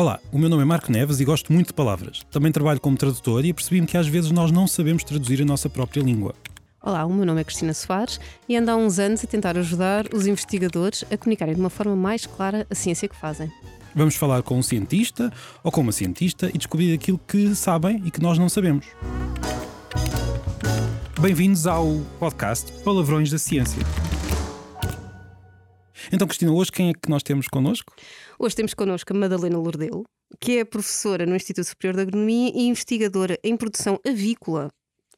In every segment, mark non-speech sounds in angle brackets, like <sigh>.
Olá, o meu nome é Marco Neves e gosto muito de palavras. Também trabalho como tradutor e percebi-me que às vezes nós não sabemos traduzir a nossa própria língua. Olá, o meu nome é Cristina Soares e ando há uns anos a tentar ajudar os investigadores a comunicarem de uma forma mais clara a ciência que fazem. Vamos falar com um cientista ou com uma cientista e descobrir aquilo que sabem e que nós não sabemos. Bem-vindos ao podcast Palavrões da Ciência. Então, Cristina, hoje quem é que nós temos connosco? Hoje temos connosco a Madalena Lordelo, que é professora no Instituto Superior de Agronomia e investigadora em produção avícola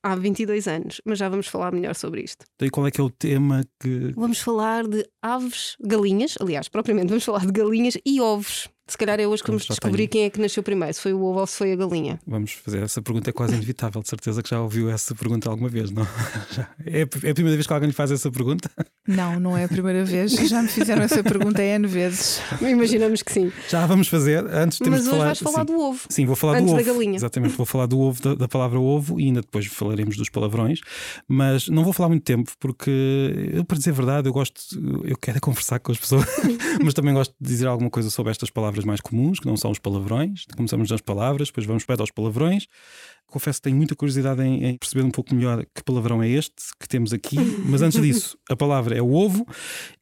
há 22 anos, mas já vamos falar melhor sobre isto. E qual é que é o tema que. Vamos falar de aves, galinhas, aliás, propriamente vamos falar de galinhas e ovos. Se calhar é hoje que vamos descobrir tenho... quem é que nasceu primeiro, se foi o ovo ou se foi a galinha. Vamos fazer essa pergunta, é quase inevitável, de certeza que já ouviu essa pergunta alguma vez, não? <laughs> É, é a primeira vez que alguém lhe faz essa pergunta? Não, não é a primeira vez. Já me fizeram essa pergunta N vezes. Imaginamos que sim. Já vamos fazer. Antes temos Mas hoje falar, vais falar sim. do ovo. Sim, vou falar antes do ovo. da galinha. Exatamente, vou falar do ovo, da, da, palavra ovo e ainda depois falaremos dos palavrões. Mas não vou falar muito tempo, porque eu, para dizer a verdade, eu gosto, eu quero é conversar com as pessoas, <laughs> mas também gosto de dizer alguma coisa sobre estas palavras mais comuns, que não são os palavrões. Começamos nas palavras, depois vamos para aos palavrões. Confesso que tenho muita curiosidade em, em, perceber um pouco melhor que palavrão é este que temos aqui. Mas antes disso, a palavra é o ovo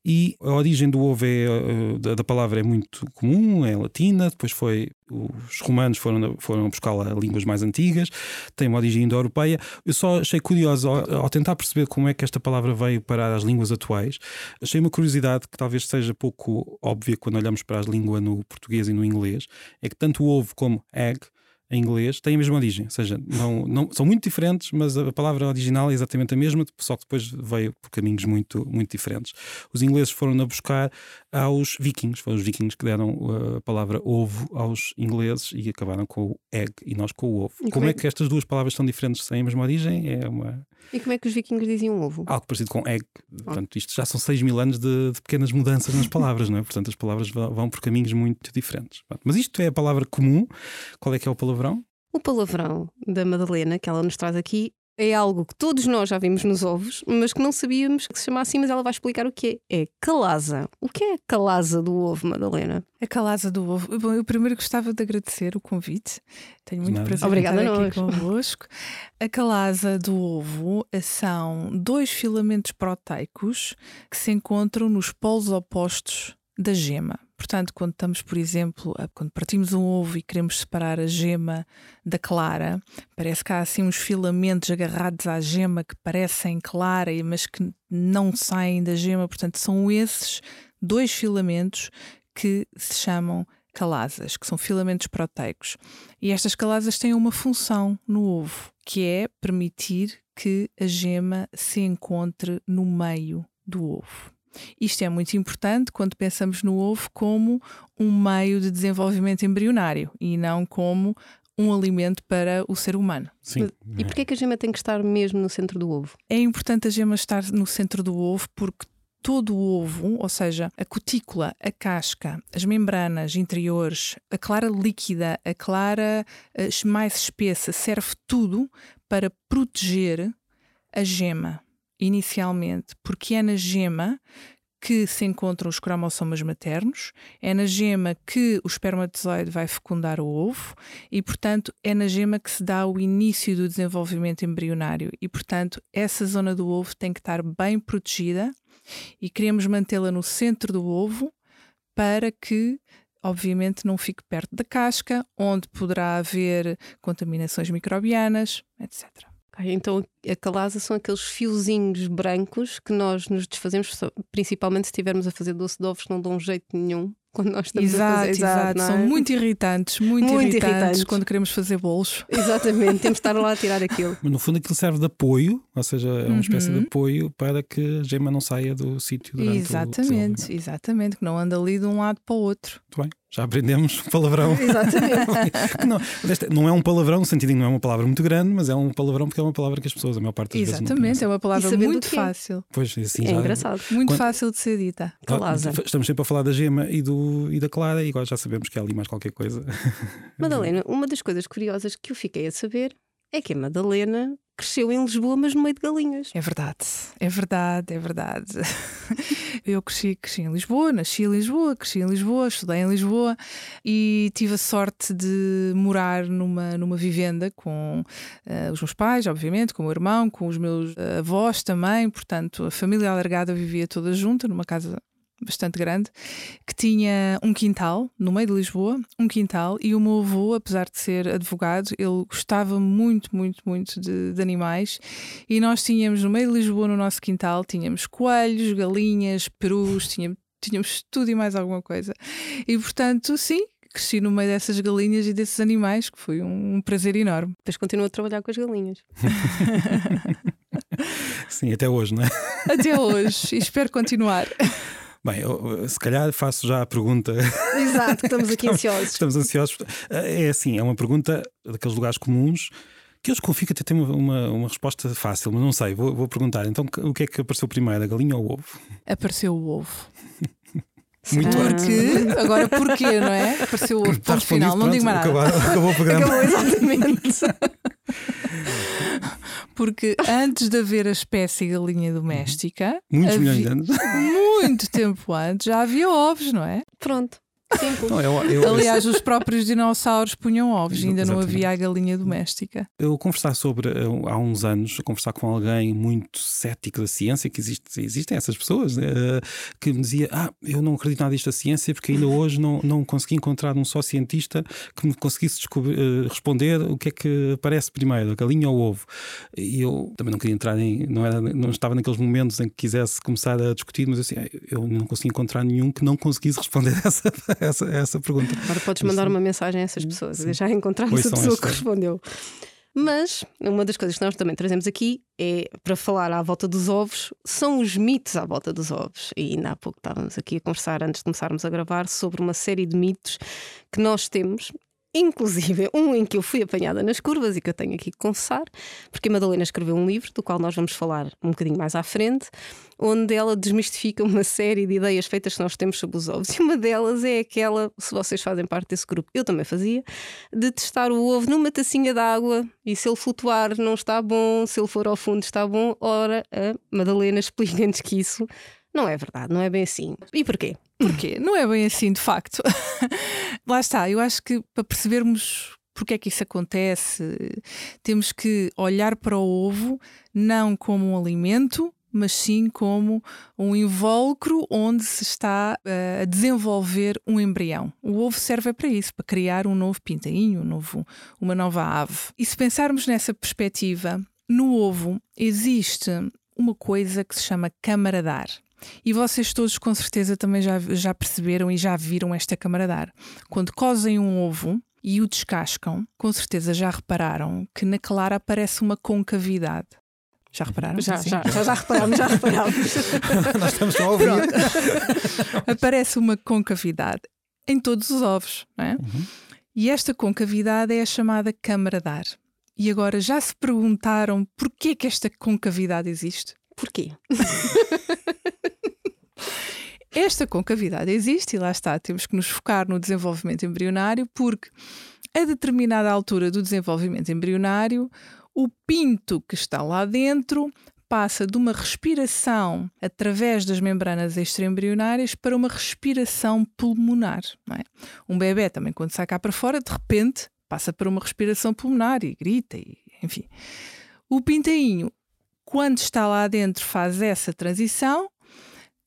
e a origem do ovo é, eh, da, palavra é muito comum, é latina. Depois foi os romanos foram, foram buscá-la a línguas mais antigas, tem uma origem indo-europeia. Eu só achei curioso ao, ao, tentar perceber como é que esta palavra veio para as línguas atuais. Achei uma curiosidade que talvez seja pouco óbvia quando olhamos para as línguas no português e no inglês, é que tanto o ovo como egg em inglês têm a mesma origem, ou seja, não, não, são muito diferentes, mas a palavra original é exatamente a mesma, só que depois veio por caminhos muito, muito diferentes. Os ingleses foram a buscar aos vikings, foram os vikings que deram uh, a palavra ovo aos ingleses e acabaram com o egg e nós com o ovo. Como, como é... é que estas duas palavras são diferentes, têm a mesma origem? É uma e como é que os vikings diziam ovo? Algo parecido com egg. Portanto, isto já são 6 mil anos de, de, pequenas mudanças nas palavras, não é? Portanto, as palavras vão por caminhos muito diferentes. Mas isto é a palavra comum. Qual é que é o palavrão? O palavrão da Madalena, que ela nos traz aqui, é algo que todos nós já vimos nos ovos, mas que não sabíamos que se chama assim, mas ela vai explicar o que é. É calaza. O que é a calaza do ovo, Madalena? A calaza do ovo. Bom, eu primeiro gostava de agradecer o convite. Tenho muito prazer Obrigada estar aqui convosco. A calaza do ovo são dois filamentos proteicos que se encontram nos polos opostos da gema. Portanto, quando estamos, por exemplo, a, quando partimos um ovo e queremos separar a gema da clara, parece que há assim uns filamentos agarrados à gema que parecem clara, mas que não saem da gema. Portanto, são esses dois filamentos que se chamam calasas, que são filamentos proteicos. E estas calasas têm uma função no ovo, que é permitir que a gema se encontre no meio do ovo. Isto é muito importante quando pensamos no ovo como um meio de desenvolvimento embrionário e não como um alimento para o ser humano. Sim. E porquê que a gema tem que estar mesmo no centro do ovo? É importante a gema estar no centro do ovo porque todo o ovo, ou seja, a cutícula, a casca, as membranas interiores, a clara líquida, a clara eh, mais espessa, serve tudo para proteger a gema inicialmente, porque é na gema que se encontram os cromossomas maternos, é na gema que o espermatozoide vai fecundar o ovo e, portanto, é na gema que se dá o início do desenvolvimento embrionário e, portanto, essa zona do ovo tem que estar bem protegida e queremos mantê-la no centro do ovo para que obviamente não fique perto da casca, onde poderá haver contaminações microbianas, etc. Então a calaza são aqueles fiozinhos brancos que nós nos desfazemos, principalmente se estivermos a fazer doce de ovos que não dão jeito nenhum <laughs> quando nós estamos exato, a fazer. Exato, é? são muito irritantes, muito, muito irritantes, irritantes, quando queremos fazer bolos. <laughs> Exatamente, temos de estar lá a tirar aquilo. Mas no fundo aquilo serve de apoio, ou seja, é uma uhum. espécie de apoio para que a gema não saia do sítio durante Exatamente, o exatamente, que não anda ali de um lado para o outro. Muito bem. Já aprendemos <laughs> palavrão. Exatamente. <laughs> não, não é um palavrão, no sentido não é uma palavra muito grande, mas é um palavrão porque é uma palavra que as pessoas, a maior parte das Exatamente, vezes. Exatamente, é uma palavra muito é. fácil. Pois, assim, é já... engraçado. Muito Quando... fácil de ser dita. Calaza. Estamos sempre a falar da gema e, do, e da clara, e agora já sabemos que há ali mais qualquer coisa. Madalena, <laughs> uma das coisas curiosas que eu fiquei a saber é que a Madalena cresceu em Lisboa, mas no meio de galinhas. É verdade, é verdade, é verdade. <laughs> Eu cresci, cresci em Lisboa, nasci em Lisboa, cresci em Lisboa, estudei em Lisboa e tive a sorte de morar numa, numa vivenda com uh, os meus pais, obviamente, com o meu irmão, com os meus uh, avós também, portanto, a família alargada vivia toda junta numa casa bastante grande, que tinha um quintal no meio de Lisboa, um quintal, e o meu avô, apesar de ser advogado, ele gostava muito, muito, muito de, de animais, e nós tínhamos no meio de Lisboa, no nosso quintal, tínhamos coelhos, galinhas, perus, tínhamos, tínhamos tudo e mais alguma coisa. E portanto, sim, cresci no meio dessas galinhas e desses animais, que foi um prazer enorme. Depois continuo a trabalhar com as galinhas. <laughs> <laughs> Sim, até hoje, não é? Até hoje, e espero continuar. <laughs> Bem, eu, se calhar faço já a pergunta. Exato, estamos <laughs> aqui ansiosos. Estamos ansiosos. É assim, é uma pergunta daqueles lugares comuns que eu desconfio que até tem uma, uma, uma, resposta fácil, mas não sei. Vou, vou, perguntar. Então, o que é que apareceu primeiro, a galinha ou o ovo? Apareceu o ovo. <laughs> Muito Porque, agora porquê, não é? Apareceu o ovo. Ponto final, não digo mais nada. Acabou, acabou o <laughs> programa. Acabou, exatamente. Porque antes de haver a espécie galinha doméstica, muitos havia, milhões de anos, muito tempo antes, já havia ovos, não é? Pronto. Não, eu, eu, Aliás, os próprios dinossauros punham ovos, ainda não havia a galinha doméstica. Eu conversar sobre há uns anos, conversar com alguém muito cético da ciência, que existe, existem essas pessoas, né, que me dizia: Ah, eu não acredito nada disto da ciência porque ainda hoje não, não consegui encontrar um só cientista que me conseguisse uh, responder o que é que aparece primeiro, a galinha ou o ovo. E eu também não queria entrar em. Não, era, não estava naqueles momentos em que quisesse começar a discutir, mas assim, eu não consegui encontrar nenhum que não conseguisse <laughs> responder essa essa, essa pergunta. Agora podes mandar uma mensagem a essas pessoas. Sim. Já encontramos a pessoa que respondeu. Mas uma das coisas que nós também trazemos aqui é para falar à volta dos ovos, são os mitos à volta dos ovos. E ainda há pouco estávamos aqui a conversar antes de começarmos a gravar sobre uma série de mitos que nós temos Inclusive, um em que eu fui apanhada nas curvas e que eu tenho aqui que confessar, porque a Madalena escreveu um livro, do qual nós vamos falar um bocadinho mais à frente, onde ela desmistifica uma série de ideias feitas que nós temos sobre os ovos. E uma delas é aquela, se vocês fazem parte desse grupo, eu também fazia, de testar o ovo numa tacinha de água e se ele flutuar não está bom, se ele for ao fundo está bom. Ora, a Madalena explica-nos que isso não é verdade, não é bem assim. E porquê? Porquê? Não é bem assim, de facto. <laughs> Lá está, eu acho que para percebermos porque é que isso acontece, temos que olhar para o ovo não como um alimento, mas sim como um invólucro onde se está uh, a desenvolver um embrião. O ovo serve para isso, para criar um novo pintainho, um novo, uma nova ave. E se pensarmos nessa perspectiva, no ovo existe uma coisa que se chama câmara. E vocês todos com certeza também já, já perceberam e já viram esta câmara dar. Quando cozem um ovo e o descascam, com certeza já repararam que na clara aparece uma concavidade. Já repararam? Já, já, já, já reparámos, já reparámos. <laughs> Nós estamos a ouvir. <laughs> Aparece uma concavidade em todos os ovos, não é? Uhum. E esta concavidade é a chamada câmara dar. E agora já se perguntaram porquê que esta concavidade existe? Porquê? <laughs> Esta concavidade existe e lá está, temos que nos focar no desenvolvimento embrionário, porque a determinada altura do desenvolvimento embrionário, o pinto que está lá dentro passa de uma respiração através das membranas extraembrionárias para uma respiração pulmonar. É? Um bebê também, quando sai cá para fora, de repente passa para uma respiração pulmonar e grita, e, enfim. O pintainho, quando está lá dentro, faz essa transição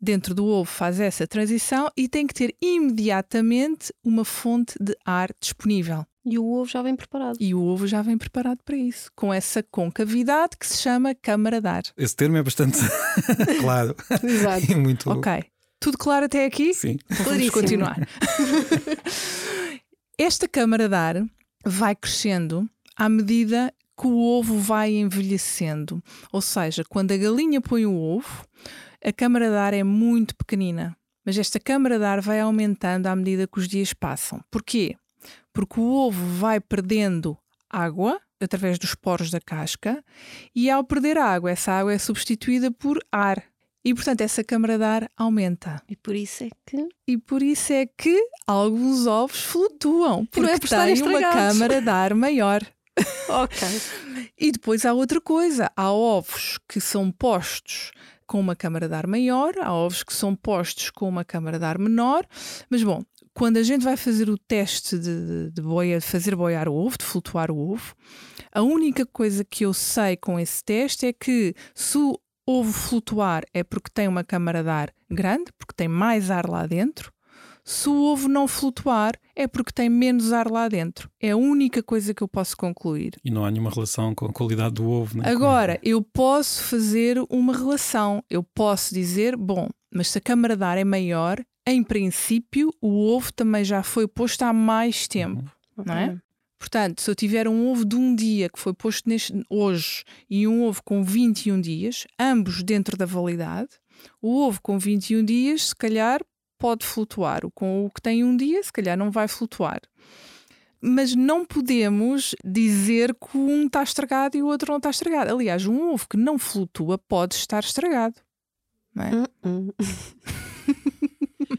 dentro do ovo faz essa transição e tem que ter imediatamente uma fonte de ar disponível. E o ovo já vem preparado. E o ovo já vem preparado para isso, com essa concavidade que se chama câmara de ar. Esse termo é bastante <laughs> claro. Exato. E muito... Ok. Tudo claro até aqui? Sim. Então vamos continuar. <laughs> Esta câmara de ar vai crescendo à medida que o ovo vai envelhecendo. Ou seja, quando a galinha põe o ovo, a câmara de ar é muito pequenina, mas esta câmara de ar vai aumentando à medida que os dias passam. Porquê? Porque o ovo vai perdendo água através dos poros da casca e ao perder água, essa água é substituída por ar. E portanto essa câmara de ar aumenta. E por isso é que e por isso é que alguns ovos flutuam, porque é por têm uma câmara de ar maior. ok. <laughs> E depois há outra coisa: há ovos que são postos com uma câmara de ar maior, há ovos que são postos com uma câmara de ar menor, mas bom, quando a gente vai fazer o teste de, de, boia, de fazer boiar o ovo, de flutuar o ovo, a única coisa que eu sei com esse teste é que se o ovo flutuar é porque tem uma câmara de ar grande, porque tem mais ar lá dentro. Se o ovo não flutuar, é porque tem menos ar lá dentro. É a única coisa que eu posso concluir. E não há nenhuma relação com a qualidade do ovo. Né? Agora, eu posso fazer uma relação. Eu posso dizer, bom, mas se a câmara de ar é maior, em princípio, o ovo também já foi posto há mais tempo, uhum. não é? Portanto, se eu tiver um ovo de um dia que foi posto neste, hoje e um ovo com 21 dias, ambos dentro da validade, o ovo com 21 dias, se calhar, pode flutuar. Com o que tem um dia, se calhar, não vai flutuar. Mas não podemos dizer que um está estragado e o outro não está estragado. Aliás, um ovo que não flutua pode estar estragado. Não é? Uh -uh.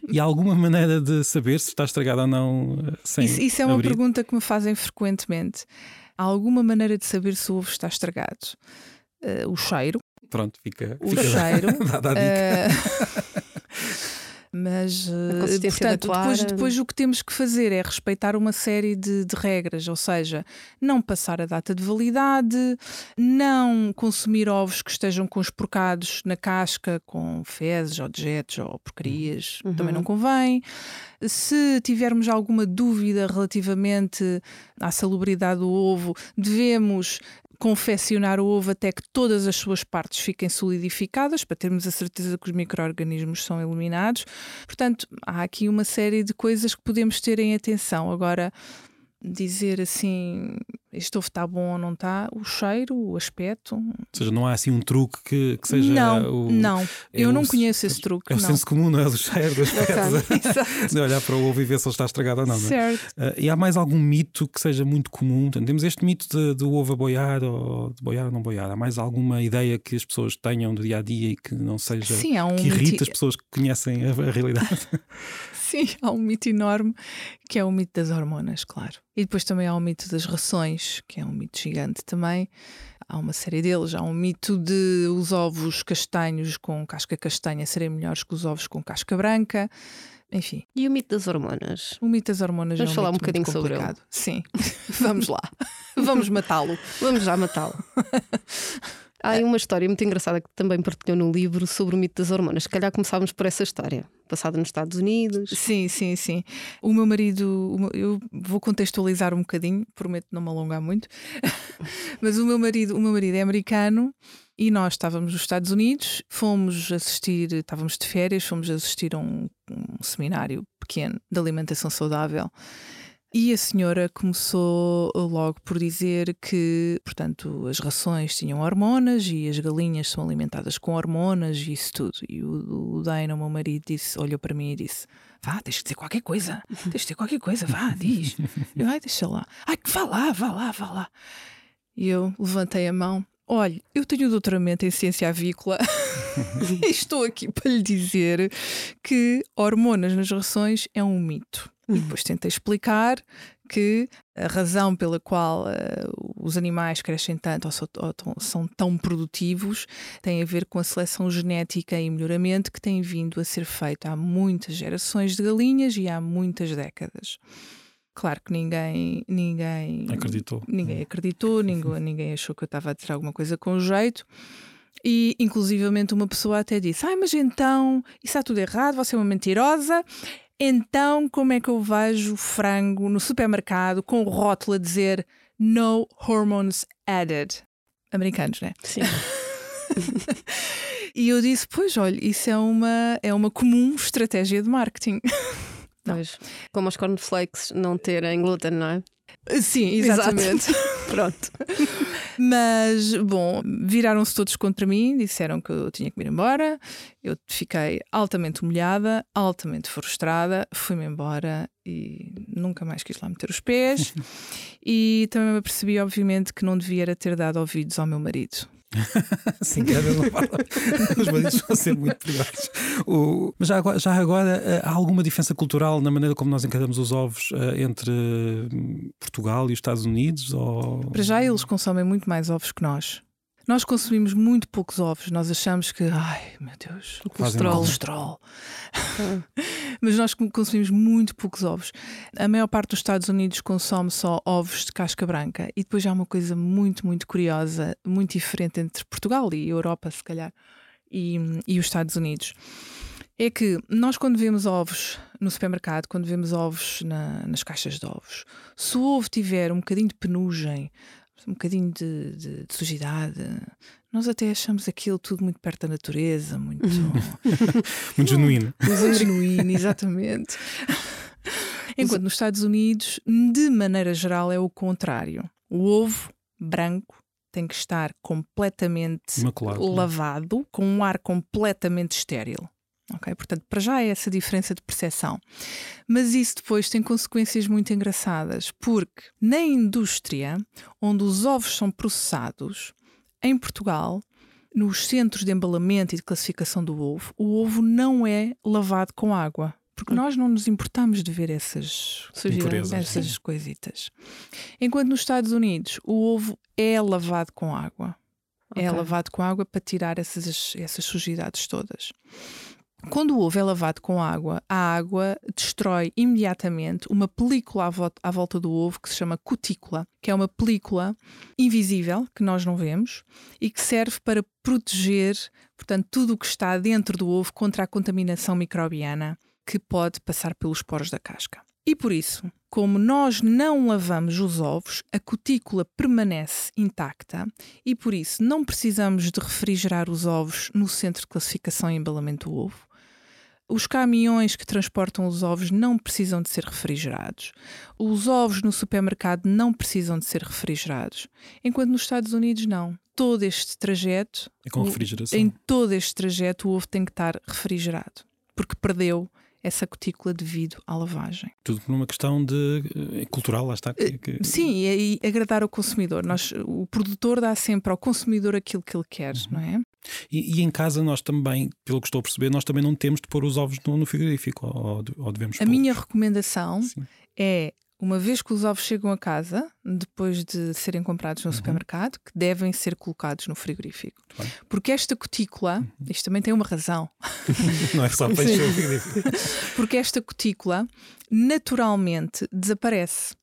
E há alguma maneira de saber se está estragado ou não eh, sem Isso, isso é uma abrir? pergunta que me fazem frequentemente. Há alguma maneira de saber se o ovo está estragado? Uh, o cheiro. Pronto, fica. O fica cheiro. <laughs> Dá, a dica. Uh, <laughs> Mas, eh, portanto, depois, depois o que temos que fazer é respeitar uma série de, de, regras, ou seja, não passar a data de validade, não consumir ovos que estejam com os porcados na casca com fezes ou dejetos ou porcarias, uhum. também não convém. Se tivermos alguma dúvida relativamente à salubridade do ovo, devemos confeccionar o ovo até que todas as suas partes fiquem solidificadas, para termos a certeza que os micro-organismos são eliminados. Portanto, há aqui uma série de coisas que podemos ter em atenção. Agora, dizer assim este ovo está bom ou não está, o cheiro, o aspecto. Ou seja, não há assim um truque que, que seja. Não, o, não. É eu o, não conheço esse truque. É o não. senso comum, não é? Do cheiro, do <laughs> aspecto. <laughs> de olhar para o ovo e ver se ele está estragado ou não. não é? Certo. Uh, e há mais algum mito que seja muito comum? Temos este mito de, do ovo a boiar ou de boiar ou não boiar. Há mais alguma ideia que as pessoas tenham do dia a dia e que não seja. Sim, há um que irrita as pessoas que conhecem a, a realidade? <laughs> Sim, há um mito enorme que é o mito das hormonas, claro. E depois também há o mito das rações, que é um mito gigante também. Há uma série deles. Há um mito de os ovos castanhos com casca castanha serem melhores que os ovos com casca branca. Enfim. E o mito das hormonas? O mito das hormonas Vamos é um falar um bocadinho sobre ele. Sim. <laughs> Vamos lá. Vamos matá-lo. Vamos já matá-lo. <laughs> Há uma história muito engraçada que também partilhou no livro sobre o mito das hormonas. Se calhar começávamos por essa história, passada nos Estados Unidos. Sim, sim, sim. O meu marido, eu vou contextualizar um bocadinho, prometo não me alongar muito, <laughs> mas o meu marido, o meu marido é americano e nós estávamos nos Estados Unidos, fomos assistir, estávamos de férias, fomos assistir a um, um seminário pequeno de alimentação saudável e a senhora começou logo por dizer que, portanto, as rações tinham hormonas e as galinhas são alimentadas com hormonas e isso tudo. E o, o Dana, o meu marido, disse, olhou para mim e disse: Vá, tens que dizer qualquer coisa, tens que dizer qualquer coisa, vá, diz. <laughs> Eu, ai, deixa lá. Ai, vá lá, vá lá, vá lá. E eu levantei a mão. Olha, eu tenho doutoramento em ciência avícola <laughs> e estou aqui para lhe dizer que hormonas nas rações é um mito. E depois tentei explicar que a razão pela qual uh, os animais crescem tanto ou, são, ou são tão produtivos tem a ver com a seleção genética e melhoramento que tem vindo a ser feito há muitas gerações de galinhas e há muitas décadas. Claro que ninguém ninguém acreditou. Ninguém acreditou, ninguém, ninguém achou que eu estava a dizer alguma coisa com jeito. E, inclusivamente, uma pessoa até disse: Ai, mas então isso está tudo errado, você é uma mentirosa. Então, como é que eu vejo frango no supermercado com o rótulo a dizer No hormones added? Americanos, né? Sim. <laughs> e eu disse: Pois, olha, isso é uma, é uma comum estratégia de marketing. <laughs> Pois, como os cornflakes não terem glúten, não é? Sim, exatamente. <laughs> Pronto. Mas, bom, viraram-se todos contra mim, disseram que eu tinha que ir embora. Eu fiquei altamente humilhada, altamente frustrada, fui-me embora e nunca mais quis lá meter os pés. <laughs> e também me percebi, obviamente, que não devia ter dado ouvidos ao meu marido. Sim, cada não fala. Os bandidos vão ser muito perigosos. O... Mas já agora, já agora, eh, há alguma diferença cultural na maneira como nós encaramos os ovos uh, entre hum, Portugal e os Estados Unidos? Ou... Para já eles consomem muito mais ovos que nós. Nós consumimos muito poucos ovos. Nós achamos que, ai meu Deus, o colesterol. colesterol. <laughs> Mas nós consumimos muito poucos ovos. A maior parte dos Estados Unidos consome só ovos de casca branca. E depois há uma coisa muito, muito curiosa, muito diferente entre Portugal e Europa, se calhar, e, e os Estados Unidos. É que nós, quando vemos ovos no supermercado, quando vemos ovos na, nas caixas de ovos, se o ovo tiver um bocadinho de penugem, um bocadinho de, de, de, sujidade. Nós até achamos aquilo tudo muito perto da natureza, muito. <laughs> muito genuíno. Muito genuíno, exatamente. <laughs> Enquanto nos Estados Unidos, de maneira geral, é o contrário. O ovo branco tem que estar completamente Imaculado, lavado, né? com um ar completamente estéril. Ok, portanto, para já é essa diferença de percepção. Mas isso depois tem consequências muito engraçadas, porque na indústria onde os ovos são processados, em Portugal, nos centros de embalamento e de classificação do ovo, o ovo não é lavado com água. Porque hum. nós não nos importamos de ver essas, essas sim. coisitas. Enquanto nos Estados Unidos o ovo é lavado com água. É okay. É lavado com água para tirar essas, essas sujidades todas. Quando o ovo é lavado com água, a água destrói imediatamente uma película à volta do ovo que se chama cutícula, que é uma película invisível que nós não vemos e que serve para proteger, portanto, tudo o que está dentro do ovo contra a contaminação microbiana que pode passar pelos poros da casca. E por isso, como nós não lavamos os ovos, a cutícula permanece intacta e por isso não precisamos de refrigerar os ovos no centro de classificação e embalamento do ovo. Os caminhões que transportam os ovos não precisam de ser refrigerados. Os ovos no supermercado não precisam de ser refrigerados. Enquanto nos Estados Unidos, não. Todo este trajeto. É com refrigeração. Em todo este trajeto, o ovo tem que estar refrigerado. Porque perdeu essa cutícula devido à lavagem. Tudo por uma questão de eh, cultural, lá está. Que, que... Sim, e, e, agradar ao consumidor. Nós, o produtor dá sempre ao consumidor aquilo que ele quer, uhum. não é? E, e, em casa nós também, pelo que estou a perceber, nós também não temos de pôr os ovos no, no frigorífico, ou, ou devemos A minha recomendação Sim. é uma vez que os ovos chegam a casa, depois de serem comprados no uhum. supermercado, que devem ser colocados no frigorífico. Porque esta cutícula, uhum. isto também tem uma razão. <laughs> Não é só para encher o frigorífico. <laughs> Porque esta cutícula naturalmente desaparece.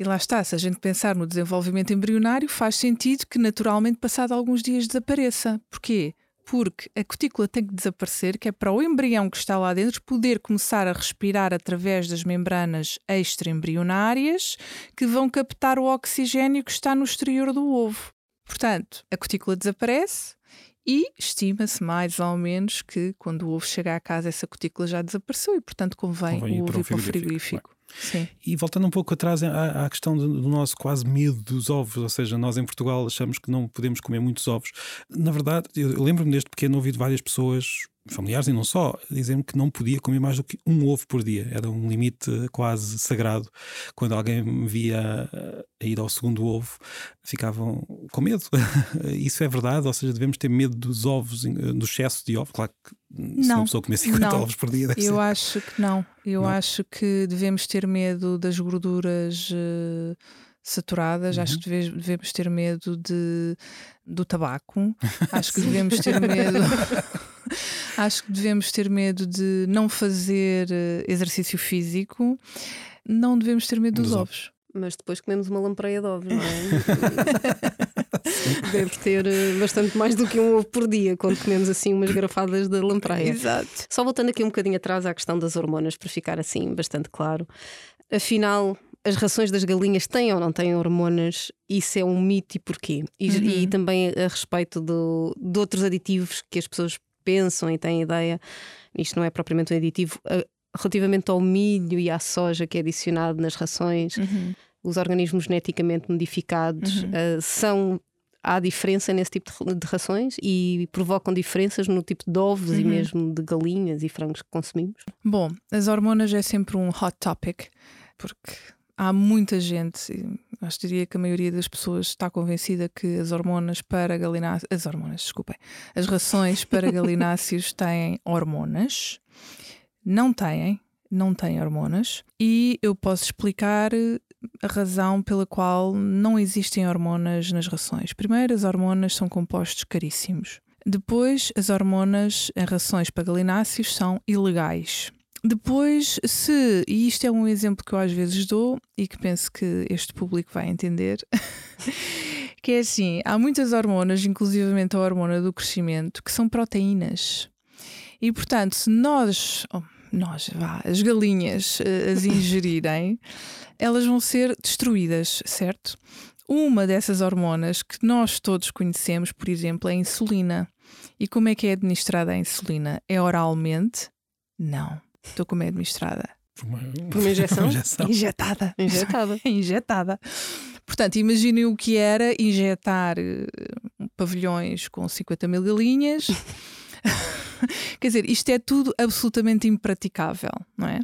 E lá está, se a gente pensar no desenvolvimento embrionário, faz sentido que naturalmente, passado alguns dias, desapareça. Porquê? Porque a cutícula tem que desaparecer, que é para o embrião que está lá dentro poder começar a respirar através das membranas extraembrionárias que vão captar o oxigênio que está no exterior do ovo. Portanto, a cutícula desaparece, e estima-se mais ou menos que quando o ovo chega à casa essa cutícula já desapareceu e portanto convém, convém o ovo ir para o frigorífico. Sim. E voltando um pouco atrás à, à questão do, nosso quase medo dos ovos, ou seja, nós em Portugal achamos que não podemos comer muitos ovos. Na verdade, eu, lembro-me desde pequeno ouvir de várias pessoas familiares e não só, dizendo que não podia comer mais do que um ovo por dia. Era um limite quase sagrado. Quando alguém me via a ir ao segundo ovo, ficavam com medo. <laughs> Isso é verdade? Ou seja, devemos ter medo dos ovos, do excesso de ovos? Claro que se não, uma pessoa comer 50 não. ovos por dia. Eu ser. acho que não. Eu não. acho que devemos ter medo das gorduras. Uh saturadas, uhum. acho que devemos ter medo de, do tabaco, <laughs> acho que devemos ter medo. <laughs> <laughs> acho que devemos ter medo de não fazer eh, exercício físico, não devemos ter medo dos, dos ovos. Mas depois comemos uma lampreia de ovos, não é? <laughs> Deve ter eh, bastante mais do que um ovo por dia quando comemos assim umas garrafadas de lampreia. Exato. Só voltando aqui um bocadinho atrás à questão das hormonas, para ficar assim bastante claro. Afinal, as rações das galinhas têm ou não têm hormonas, isso é um mito e porquê? E, uhum. e também a respeito do, de outros aditivos que as pessoas pensam e têm ideia, isto não é propriamente um aditivo, uh, relativamente ao milho e à soja que é adicionado nas rações, uhum. os organismos geneticamente modificados uhum. uh, são. Há diferença nesse tipo de rações e provocam diferenças no tipo de ovos e uhum. mesmo de galinhas e frangos que consumimos? Bom, as hormonas é sempre um hot topic, porque há muita gente, Acho que diria que a maioria das pessoas está convencida que as hormonas para galináceos. As hormonas, desculpem. As rações para <laughs> galináceos têm hormonas. Não têm, não têm hormonas. E eu posso explicar a razão pela qual não existem hormonas nas rações. Primeiro, as hormonas são compostos caríssimos. Depois, as hormonas em rações para galináceos são ilegais. Depois, se, e isto é um exemplo que eu às vezes dou e que penso que este público vai entender, <laughs> que é assim: há muitas hormonas, inclusivamente a hormona do crescimento, que são proteínas. E portanto, se nós, oh, nós, vá, as galinhas uh, as ingerirem, <laughs> elas vão ser destruídas, certo? Uma dessas hormonas que nós todos conhecemos, por exemplo, é a insulina. E como é que é administrada a insulina? É oralmente? Não. Então, como é administrada? Por uma, Por uma <laughs> injeção? injeção. Injetada. <laughs> Injetada. <laughs> injetada. Portanto, imaginem o que era injetar eh, pavilhões com 50 mil galinhas. Quer dizer, isto é tudo absolutamente impraticável, não é?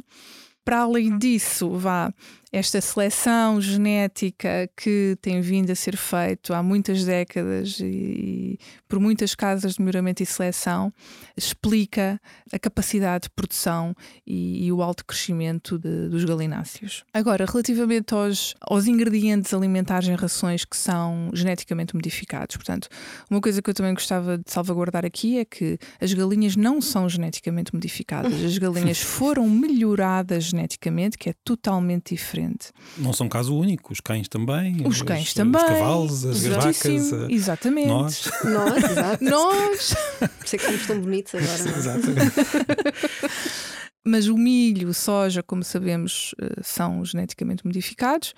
Para além disso, vá, esta seleção genética que tem vindo a ser feito há muitas décadas e, por muitas casas de melhoramento e seleção explica a capacidade de produção e, e o alto crescimento de, dos galináceos. Agora, relativamente aos, aos ingredientes alimentares em rações que são geneticamente modificados, portanto, uma coisa que eu também gostava de salvaguardar aqui é que as galinhas não são geneticamente modificadas, as galinhas <laughs> foram melhoradas geneticamente, que é totalmente diferente diferente. Não são caso único, os cães também. Os cães também. Os cavalos, as vacas. a- Exatamente. Nós. Nós, exato. Nós. Por isso é que somos tão bonitos agora. é? Exatamente. <laughs> Mas o milho, soja, como sabemos, eh, são geneticamente modificados.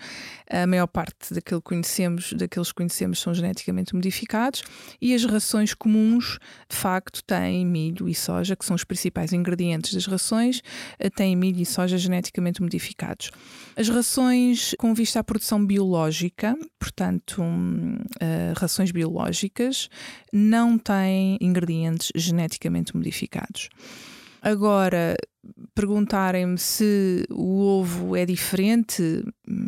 A maior parte conhecemos, daqueles que conhecemos são geneticamente modificados. E as rações comuns, de facto, têm milho e soja, que são os principais ingredientes das rações, eh, têm milho e soja geneticamente modificados. As rações com vista à produção biológica, portanto, hum, eh, rações biológicas, não têm ingredientes geneticamente modificados. Agora, perguntarem-me se o ovo é diferente,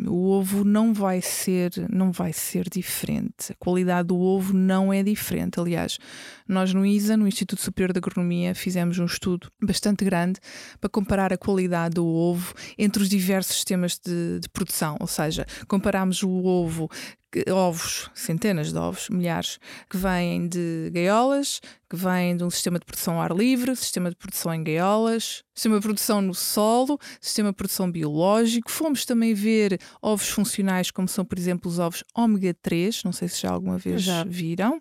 o ovo não vai ser, não vai ser diferente. A qualidade do ovo não é diferente. Aliás, nós no ISA, no Instituto Superior de Agronomia, fizemos um estudo bastante grande para comparar a qualidade do ovo entre os diversos sistemas de, de produção. Ou seja, comparámos o ovo que- ovos, centenas de ovos, milhares, que vêm de gaiolas, que vêm de um sistema de produção ao ar livre, sistema de produção em gaiolas, sistema de produção no solo, sistema de produção biológico. Fomos também ver ovos funcionais, como são, por exemplo, os ovos ômega 3, não sei se já alguma vez Já. viram.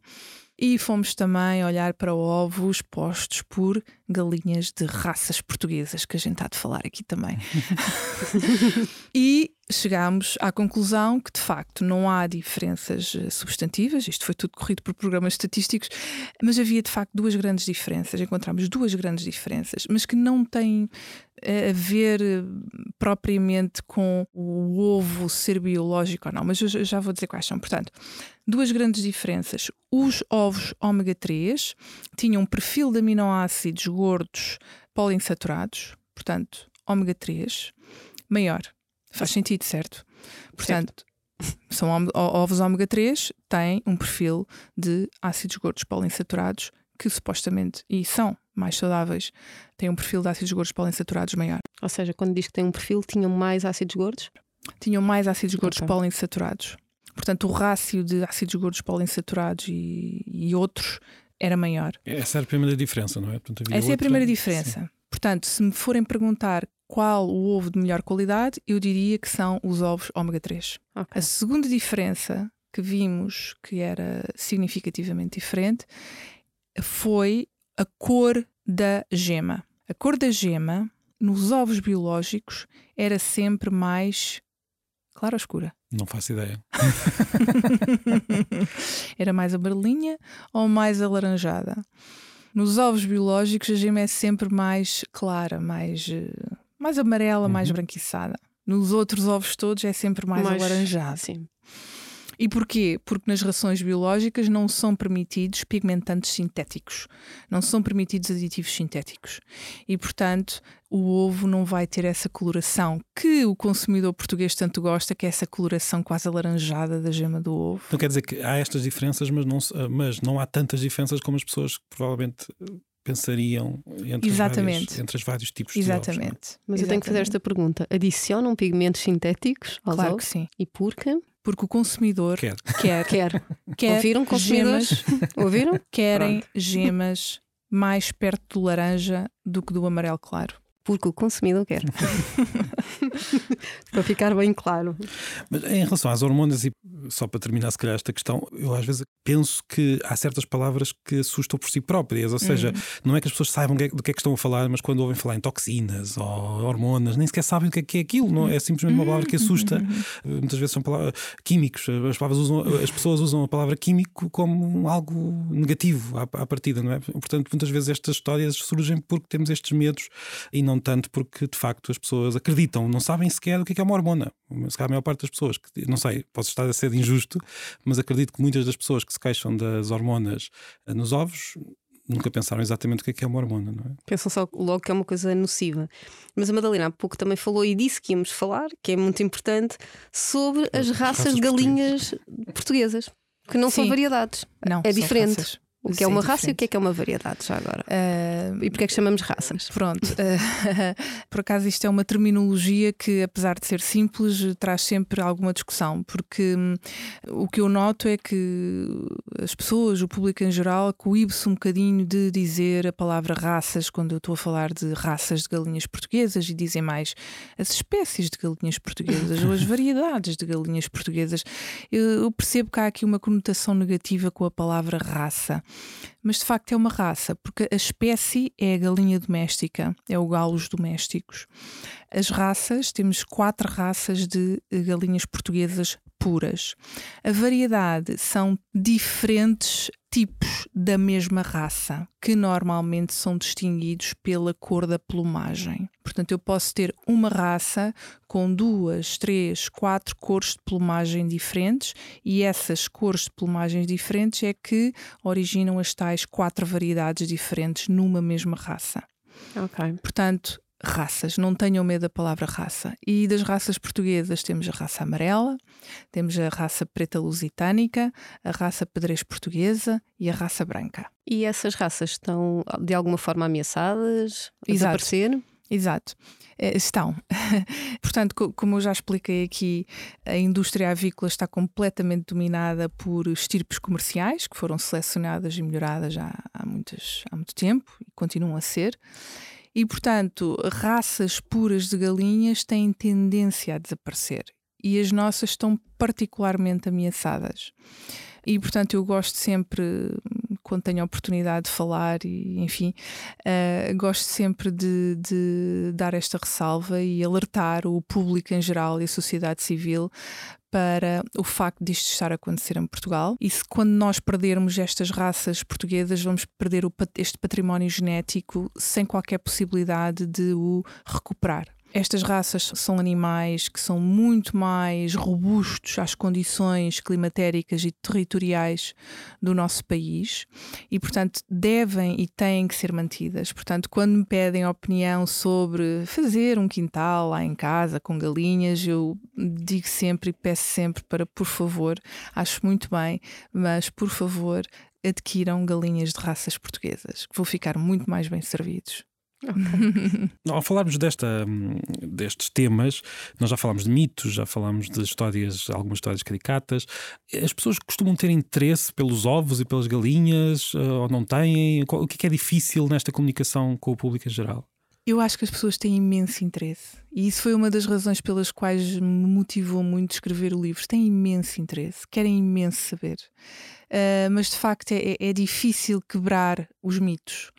E fomos também olhar para ovos postos por galinhas de raças portuguesas, que a gente há de falar aqui também. <laughs> e chegámos à conclusão que, de facto, não há diferenças eh, substantivas, isto foi tudo corrido por programas estatísticos, mas havia, de facto, duas grandes diferenças. Encontramos duas grandes diferenças, mas que não têm a ver eh, propriamente com o ovo ser biológico ou não, mas eu já- vou dizer quais são. Portanto, duas grandes diferenças. Os ovos ômega 3 tinham um perfil de aminoácidos gordos poliinsaturados, portanto, ômega 3 maior. Faz sentido, certo? Portanto, são ôm- ó- ovos ômega 3 têm um perfil de ácidos gordos poliinsaturados que supostamente e são mais saudáveis, têm um perfil de ácidos gordos poliinsaturados maior. Ou seja, quando diz que tem um perfil, tinham mais ácidos gordos? tinham mais ácidos gordos Ok. poliinsaturados. Portanto, o rácio de ácidos gordos poliinsaturados e, e outros era maior. Essa era a primeira diferença, não é? Portanto, havia Essa é a outra- primeira diferença. Portanto, se me forem perguntar qual o ovo de melhor qualidade, eu diria que são os ovos ômega 3. Ok. A segunda diferença que vimos que era significativamente diferente foi a cor da gema. A cor da gema nos ovos biológicos era sempre mais clara ou escura. Não faço ideia. <laughs> era mais amarelinha ou mais alaranjada? Nos ovos biológicos a gema é sempre mais clara, mais, eh, mais amarela, mais Uhum. branquiçada. Nos outros ovos todos é sempre mais, alaranjado. Sim. E porquê? Porque nas rações biológicas não são permitidos pigmentantes sintéticos, não são permitidos aditivos sintéticos. E, portanto, o ovo não vai ter essa coloração que o consumidor português tanto gosta, que é essa coloração quase alaranjada da gema do ovo. Então quer dizer que há estas diferenças, mas não, mas não há tantas diferenças como as pessoas provavelmente pensariam entre, Exatamente. Os vários, entre os vários tipos Exatamente. de ovos. Mas Exatamente. eu tenho que fazer esta pergunta: adicionam pigmentos sintéticos aos claro ovos? que sim. E porquê? Porque o consumidor quer. quer, quer. quer Ouviram, consumidores? gemas, Ouviram? querem gemas mais perto do laranja do que do amarelo claro. Porque o consumidor quer. <laughs> para ficar bem claro. Mas em relação às hormonas, e só para terminar, se calhar, esta questão, eu às vezes penso que há certas palavras que assustam por si próprias, ou seja, uhum. não é que as pessoas saibam do que é que estão a falar, mas quando ouvem falar em toxinas ou hormonas, nem sequer sabem o que é, que é aquilo, não é simplesmente uma palavra que assusta. Uhum. Muitas vezes são palavras químicos, as, palavras usam, as pessoas usam a palavra químico como algo negativo à, à partida, não é? Portanto, muitas vezes estas histórias surgem porque temos estes medos e não tanto porque de facto as pessoas acreditam, não sabem sequer o que é, uma hormona. Se calhar a maior parte das pessoas, que, não sei, posso estar a ser injusto, mas acredito que muitas das pessoas que se queixam das hormonas eh, nos ovos nunca pensaram exatamente o que é, que é uma hormona, não é? Pensam só logo que é uma coisa nociva. Mas a Madalena há pouco também falou e disse que íamos falar, que é muito importante, sobre as, raças, raças de galinhas portuguesas, que não Sim. são variedades. Não, é diferente. Raças. O que é uma raça e o que é que é uma variedade, já agora? Uh, e porquê é que chamamos raças? Pronto, uh, <laughs> por acaso isto é uma terminologia que, apesar de ser simples, traz sempre alguma discussão, porque um, o que eu noto é que as pessoas, o público em geral, coíbe-se um bocadinho de dizer a palavra raças quando eu estou a falar de raças de galinhas portuguesas e dizem mais as espécies de galinhas portuguesas ou as <laughs> variedades de galinhas portuguesas. Eu, eu percebo que há aqui uma conotação negativa com a palavra raça mas de facto é uma raça, porque a espécie é a galinha doméstica, é o galos domésticos. As raças, temos quatro raças de galinhas portuguesas puras. A variedade são diferentes tipos da mesma raça, que normalmente são distinguidos pela cor da plumagem. Portanto, eu posso ter uma raça com duas, três, quatro cores de plumagem diferentes e essas cores de plumagens diferentes é que originam as tais quatro variedades diferentes numa mesma raça. Ok. Portanto, raças, não tenham medo da palavra raça. E das raças portuguesas temos a raça amarela, temos a raça preta lusitânica, a raça pedrez portuguesa e a raça branca. E essas raças estão de alguma forma ameaçadas a Exato. desaparecer? Exato. Estão. <laughs> Portanto, como eu já expliquei aqui, a indústria avícola está completamente dominada por estirpes comerciais que foram selecionadas e melhoradas já há, muitas, há muito tempo e continuam a ser. E, portanto, raças puras de galinhas têm tendência a desaparecer e as nossas estão particularmente ameaçadas. E, portanto, eu gosto sempre, quando tenho a oportunidade de falar, e enfim, uh, gosto sempre de, de, dar esta ressalva e alertar o público em geral e a sociedade civil para o facto disto estar a acontecer em Portugal. E se quando nós perdermos estas raças portuguesas, vamos perder o, este património genético sem qualquer possibilidade de o recuperar. Estas raças são animais que são muito mais robustos às condições climatéricas e territoriais do nosso país e, portanto, devem e têm que ser mantidas. Portanto, quando me pedem opinião sobre fazer um quintal lá em casa com galinhas, eu digo sempre e peço sempre para, por favor, acho muito bem, mas por favor, adquiram galinhas de raças portuguesas, que vão ficar muito mais bem servidos. Okay. Ao falarmos desta, destes temas, nós já falámos de mitos, já falámos de histórias, algumas histórias caricatas. As pessoas costumam ter interesse pelos ovos e pelas galinhas, eh, ou não têm? O que é, que é difícil nesta comunicação com o público em geral? Eu acho que as pessoas têm imenso interesse. E isso foi uma das razões pelas quais me motivou muito a escrever o livro. Têm imenso interesse, querem imenso saber. Uh, mas de facto é, é difícil quebrar os mitos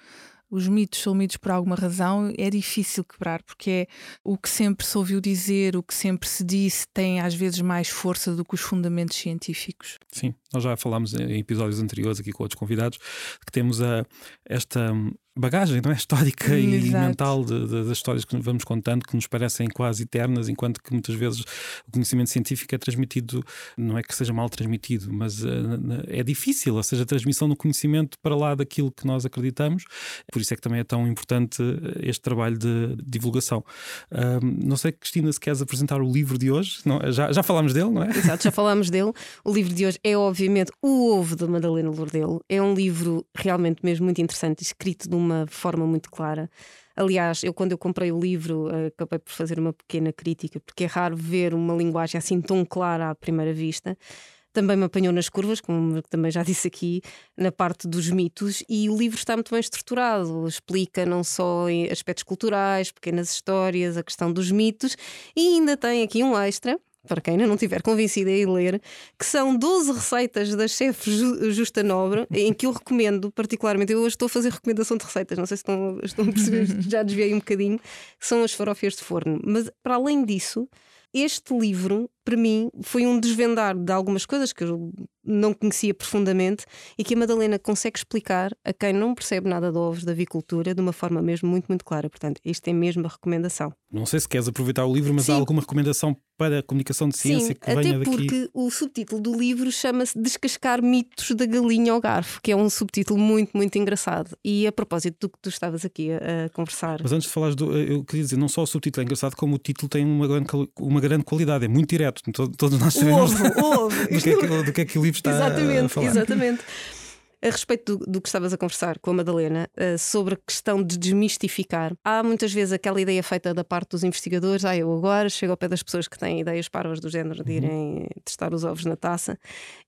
os mitos são mitos por alguma razão, é difícil quebrar, porque é o que sempre se ouviu dizer, o que sempre se disse, tem às vezes mais força do que os fundamentos científicos. Sim, nós já falámos em episódios anteriores aqui com outros convidados que temos a, esta bagagem não é? histórica e Exato. mental de, de, das histórias que vamos contando, que nos parecem quase eternas, enquanto que muitas vezes o conhecimento científico é transmitido, não é que seja mal transmitido, mas uh, é difícil, ou seja, a transmissão do conhecimento para lá daquilo que nós acreditamos. Por isso é que também é tão importante este trabalho de divulgação. não sei, Cristina, se queres apresentar o livro de hoje, não, já, já falámos dele, não é? Exato, já falámos dele. O livro de hoje é, obviamente, O Ovo da Madalena Lourdelo. É um livro realmente mesmo muito interessante, escrito de uma forma muito clara. Aliás, eu quando eu comprei o livro acabei por fazer uma pequena crítica, porque é raro ver uma linguagem assim tão clara à primeira vista. Também me apanhou nas curvas, como também já <laughs> disse aqui, na parte dos mitos, e o livro está muito bem estruturado. Explica não só aspectos culturais, pequenas histórias, a questão dos mitos, e ainda tem aqui um extra para quem ainda não tiver convencido a ir ler, que são 12 receitas da chefe Justa Nobre, em que eu recomendo particularmente. Eu hoje estou a fazer recomendação de receitas, não sei se estão, estão a perceber, <laughs> já desviei um bocadinho, que são as farófias de forno. Mas para além disso, este livro, para mim, foi um desvendar de algumas coisas que eu não conhecia profundamente e que a Madalena consegue explicar a quem não percebe nada de ovos da avicultura de uma forma mesmo muito, muito clara. Portanto, isto é mesmo a recomendação. Não sei se queres aproveitar o livro, mas Sim. há alguma recomendação para a comunicação de ciência Sim, que venha daqui? Até porque o subtítulo do livro chama-se Descascar mitos da galinha ao garfo, que é um subtítulo muito, muito engraçado. E a propósito do que tu estavas aqui a, a conversar. Mas antes de falares do. Eu queria dizer, não só o subtítulo é engraçado, como o título tem uma grande, uma grande qualidade, é muito direto. Todos nós sabemos ovo, ovo. <laughs> do, que é que, do que é que o livro está Exatamente. a falar. Exatamente. A respeito do, do, que estavas a conversar com a Madalena, uh, sobre a questão de desmistificar, há muitas vezes aquela ideia feita da parte dos investigadores: ah, eu agora chego ao pé das pessoas que têm ideias parvas do género de uhum. irem testar os ovos na taça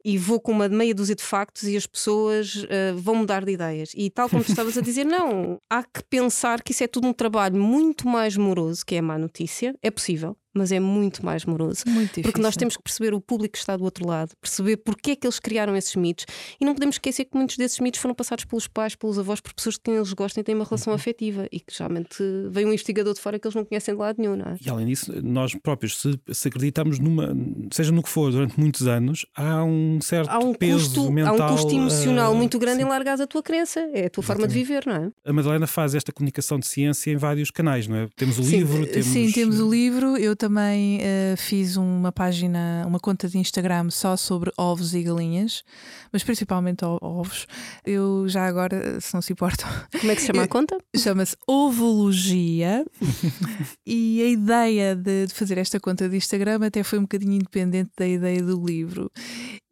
e vou com uma meia dúzia de factos e as pessoas uh, vão mudar de ideias. E tal como tu estavas a dizer, não, há que pensar que isso é tudo um trabalho muito mais moroso que é a má notícia. É possível, mas é muito mais moroso. Muito difícil. Porque nós temos que perceber o público que está do outro lado, perceber porque é que eles criaram esses mitos e não podemos esquecer que muitos desses mitos foram passados pelos pais, pelos avós, por pessoas de quem eles gostam e têm uma relação uhum. afetiva e que geralmente vem um investigador de fora que eles não conhecem de lado nenhum, não é? E além disso, nós próprios, se, se acreditamos numa, seja no que for, durante muitos anos, há um certo há um peso custo, mental. Há um custo emocional uh, muito grande sim. em largar a tua crença, é a tua Exatamente. forma de viver, não é? A Madalena faz esta comunicação de ciência em vários canais, não é? Temos o sim, livro, temos... Sim, temos o livro, eu também. Uh, fiz uma página, uma conta de Instagram só sobre ovos e galinhas, mas principalmente ovos. Eu já agora, se não se importam. Como é que se chama a <laughs> conta? Chama-se Ovologia. <laughs> e a ideia de, de fazer esta conta de Instagram até foi um bocadinho independente da ideia do livro.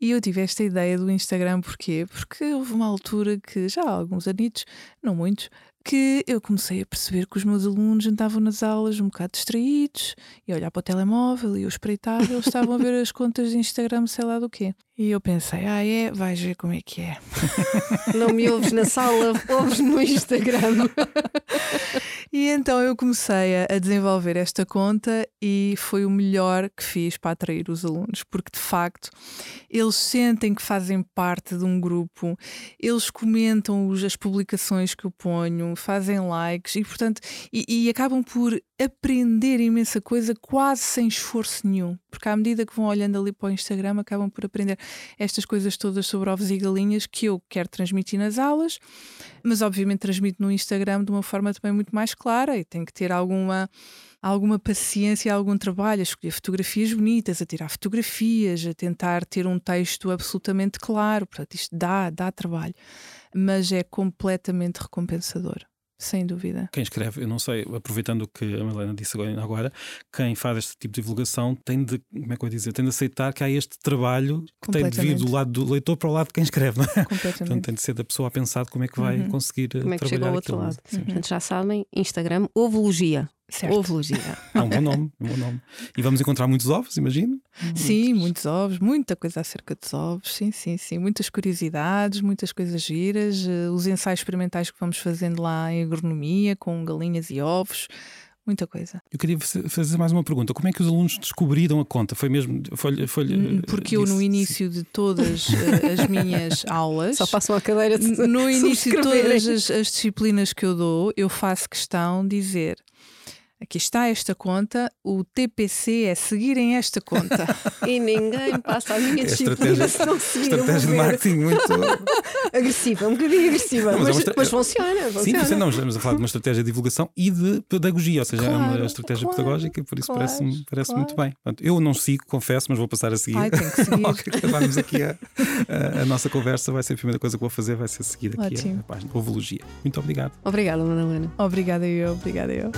E eu tive esta ideia do Instagram porquê? Porque houve uma altura que, já há alguns anitos, não muitos, que eu comecei a perceber que os meus alunos estavam nas aulas um bocado distraídos e a olhar para o telemóvel e eu espreitava, eles estavam a ver as contas de Instagram, sei lá do quê. E eu pensei, ah, é, vais ver como é que é. Não me ouves na sala, ouves no Instagram. <laughs> e então eu comecei a desenvolver esta conta e foi o melhor que fiz para atrair os alunos, porque de facto eles sentem que fazem parte de um grupo, eles comentam as publicações que eu ponho, fazem likes e, portanto, e, e acabam por aprender imensa coisa quase sem esforço nenhum, porque à medida que vão olhando ali para o Instagram, acabam por aprender estas coisas todas sobre ovos e galinhas que eu quero transmitir nas aulas, mas obviamente transmito no Instagram de uma forma também muito mais clara e tem que ter alguma alguma paciência, algum trabalho, a escolher fotografias bonitas, a tirar fotografias, a tentar ter um texto absolutamente claro. Portanto, isto dá, dá trabalho, mas é completamente recompensador. Sem dúvida. Quem escreve, eu não sei, aproveitando o que a Helena disse agora, quem faz este tipo de divulgação tem de, como é que eu dizer, tem de aceitar que há este trabalho que tem de vir do lado do leitor para o lado de quem escreve, não é? Portanto, tem de ser da pessoa a pensar como é que vai uhum. conseguir como é que chega ao outro aquilo. lado. Uhum. Portanto, já sabem, Instagram, ovologia. Certo. Ovologia. É um bom nome, um bom nome. E vamos encontrar muitos ovos, imagino? Sim, muitos ovos, muita coisa acerca dos ovos, sim, sim, sim. Muitas curiosidades, muitas coisas giras, eh, os ensaios experimentais que vamos fazendo lá em agronomia, com galinhas e ovos muita coisa. Eu queria fazer mais uma pergunta. Como é que os alunos descobriram a conta? Foi mesmo. Foi, foi, hum, Porque eu, no início de todas eh, as minhas <laughs> aulas. Só passam a cadeira de No início de todas as, as disciplinas que eu dou, eu faço questão de dizer aqui está esta conta, o TPC é seguirem esta conta. <laughs> e ninguém passa a minha É disciplina estratégia- se não seguir. Estratégia de marketing muito. <laughs> Agressiva, um bocadinho agressiva, Não, mas mas, é estra- mas funciona. Sim, funciona. você não, estamos a falar de uma estratégia de divulgação e de pedagogia, ou seja, é Claro, uma estratégia claro, pedagógica, por isso claro, parece-me parece claro. muito bem. Portanto, eu não sigo, confesso, mas vou passar a seguir. Ai, tem que seguir. <laughs> Acabarmos aqui a, a- a nossa conversa, vai ser a primeira coisa que vou fazer, vai ser seguir aqui a, Ótimo. a página Ovologia. Muito obrigado. Obrigada, Madalena. Obrigada eu, obrigada eu.